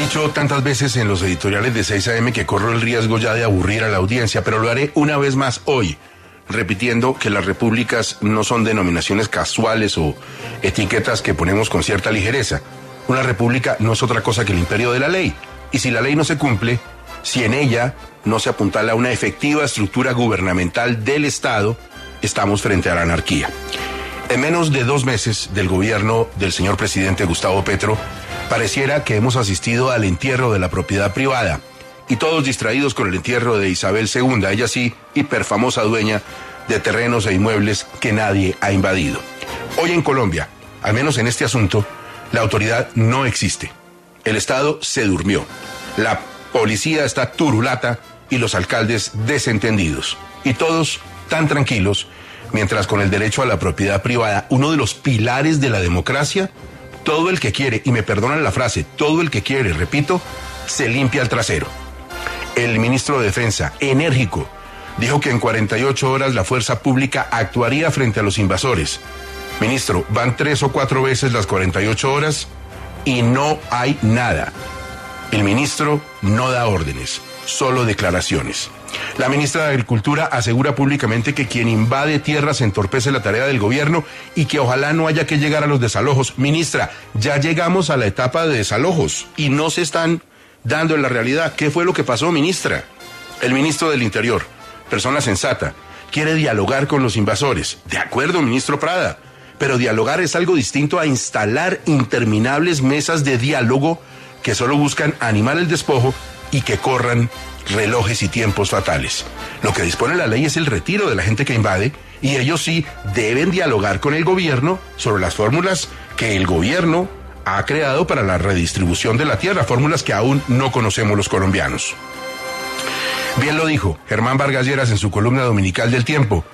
dicho tantas veces en los editoriales de 6 AM que corro el riesgo ya de aburrir a la audiencia, pero lo haré una vez más hoy, repitiendo que las repúblicas no son denominaciones casuales o etiquetas que ponemos con cierta ligereza. Una república no es otra cosa que el imperio de la ley. Y si la ley no se cumple, si en ella no se apuntala una efectiva estructura gubernamental del Estado, estamos frente a la anarquía. En menos de dos meses del gobierno del señor presidente Gustavo Petro, Pareciera que hemos asistido al entierro de la propiedad privada y todos distraídos con el entierro de Isabel II, ella sí, hiperfamosa dueña de terrenos e inmuebles que nadie ha invadido. Hoy en Colombia, al menos en este asunto, la autoridad no existe. El Estado se durmió. La policía está turulata y los alcaldes desentendidos. Y todos tan tranquilos, mientras con el derecho a la propiedad privada, uno de los pilares de la democracia, todo el que quiere, y me perdonan la frase, todo el que quiere, repito, se limpia el trasero. El ministro de Defensa, enérgico, dijo que en 48 horas la fuerza pública actuaría frente a los invasores. Ministro, van tres o cuatro veces las 48 horas y no hay nada. El ministro no da órdenes, solo declaraciones. La ministra de Agricultura asegura públicamente que quien invade tierras entorpece la tarea del gobierno y que ojalá no haya que llegar a los desalojos. Ministra, ya llegamos a la etapa de desalojos y no se están dando en la realidad. ¿Qué fue lo que pasó, ministra? El ministro del Interior, persona sensata, quiere dialogar con los invasores. De acuerdo, ministro Prada. Pero dialogar es algo distinto a instalar interminables mesas de diálogo que solo buscan animar el despojo y que corran relojes y tiempos fatales. Lo que dispone la ley es el retiro de la gente que invade y ellos sí deben dialogar con el gobierno sobre las fórmulas que el gobierno ha creado para la redistribución de la tierra, fórmulas que aún no conocemos los colombianos. Bien lo dijo Germán Vargas Lleras en su columna dominical del tiempo,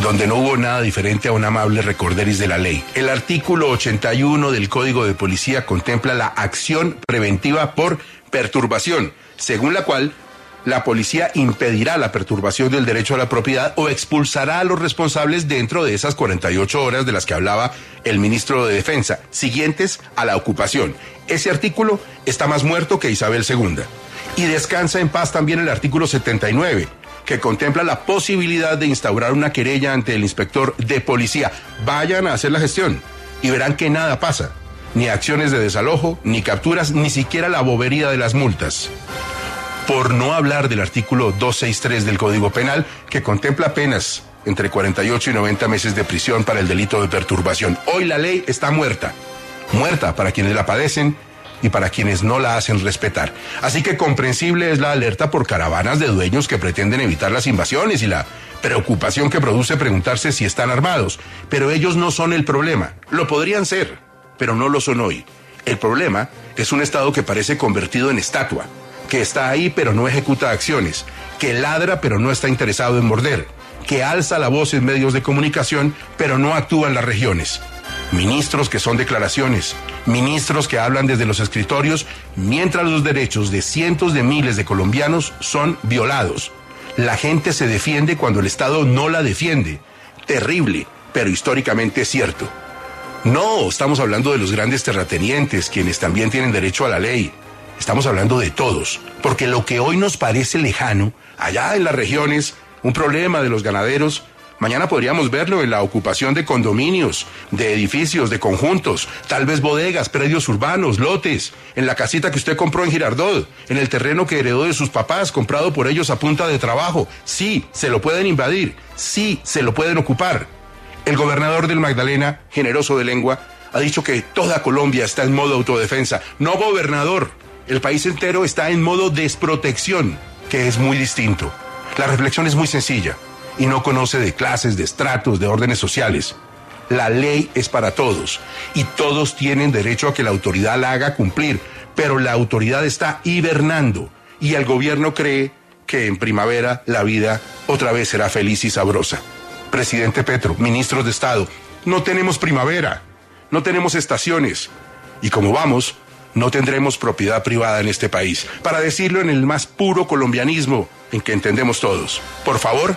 donde no hubo nada diferente a un amable recorderis de la ley. El artículo 81 del Código de Policía contempla la acción preventiva por perturbación según la cual la policía impedirá la perturbación del derecho a la propiedad o expulsará a los responsables dentro de esas 48 horas de las que hablaba el ministro de Defensa, siguientes a la ocupación. Ese artículo está más muerto que Isabel II. Y descansa en paz también el artículo 79, que contempla la posibilidad de instaurar una querella ante el inspector de policía. Vayan a hacer la gestión y verán que nada pasa. Ni acciones de desalojo, ni capturas, ni siquiera la bobería de las multas por no hablar del artículo 263 del Código Penal, que contempla penas entre 48 y 90 meses de prisión para el delito de perturbación. Hoy la ley está muerta, muerta para quienes la padecen y para quienes no la hacen respetar. Así que comprensible es la alerta por caravanas de dueños que pretenden evitar las invasiones y la preocupación que produce preguntarse si están armados. Pero ellos no son el problema. Lo podrían ser, pero no lo son hoy. El problema es un Estado que parece convertido en estatua que está ahí pero no ejecuta acciones, que ladra pero no está interesado en morder, que alza la voz en medios de comunicación pero no actúa en las regiones. Ministros que son declaraciones, ministros que hablan desde los escritorios, mientras los derechos de cientos de miles de colombianos son violados. La gente se defiende cuando el Estado no la defiende. Terrible, pero históricamente cierto. No, estamos hablando de los grandes terratenientes, quienes también tienen derecho a la ley. Estamos hablando de todos, porque lo que hoy nos parece lejano, allá en las regiones, un problema de los ganaderos, mañana podríamos verlo en la ocupación de condominios, de edificios, de conjuntos, tal vez bodegas, predios urbanos, lotes, en la casita que usted compró en Girardot, en el terreno que heredó de sus papás, comprado por ellos a punta de trabajo. Sí, se lo pueden invadir, sí, se lo pueden ocupar. El gobernador del Magdalena, generoso de lengua, ha dicho que toda Colombia está en modo autodefensa. No gobernador, el país entero está en modo desprotección, que es muy distinto. La reflexión es muy sencilla y no conoce de clases, de estratos, de órdenes sociales. La ley es para todos y todos tienen derecho a que la autoridad la haga cumplir, pero la autoridad está hibernando y el gobierno cree que en primavera la vida otra vez será feliz y sabrosa. Presidente Petro, ministros de Estado, no tenemos primavera, no tenemos estaciones y como vamos, no tendremos propiedad privada en este país, para decirlo en el más puro colombianismo en que entendemos todos. Por favor,